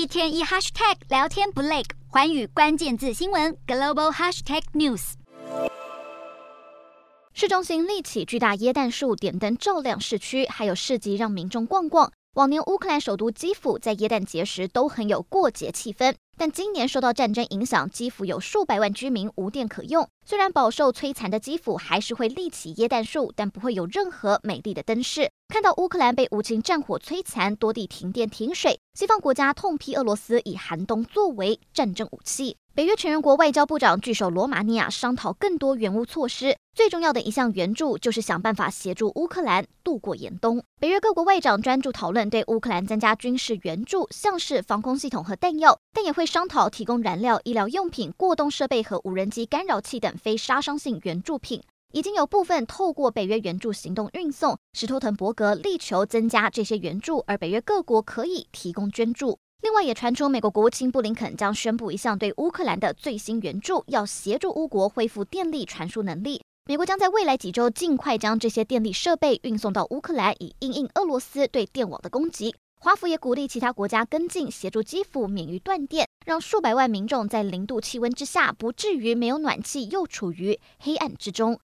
一天一 hashtag 聊天不累，环宇关键字新闻 global hashtag news。市中心立起巨大椰蛋树，点灯照亮市区，还有市集让民众逛逛。往年乌克兰首都基辅在耶诞节时都很有过节气氛。但今年受到战争影响，基辅有数百万居民无电可用。虽然饱受摧残的基辅还是会立起耶诞树，但不会有任何美丽的灯饰。看到乌克兰被无情战火摧残，多地停电停水，西方国家痛批俄罗斯以寒冬作为战争武器。北约成员国外交部长聚首罗马尼亚商讨更多援乌措施，最重要的一项援助就是想办法协助乌克兰度过严冬。北约各国外长专注讨论对乌克兰增加军事援助，像是防空系统和弹药，但也会商讨提供燃料、医疗用品、过冬设备和无人机干扰器等非杀伤性援助品。已经有部分透过北约援助行动运送。史托滕伯格力求增加这些援助，而北约各国可以提供捐助。另外，也传出美国国务卿布林肯将宣布一项对乌克兰的最新援助，要协助乌国恢复电力传输能力。美国将在未来几周尽快将这些电力设备运送到乌克兰，以应应俄罗斯对电网的攻击。华府也鼓励其他国家跟进，协助基辅免于断电，让数百万民众在零度气温之下不至于没有暖气又处于黑暗之中。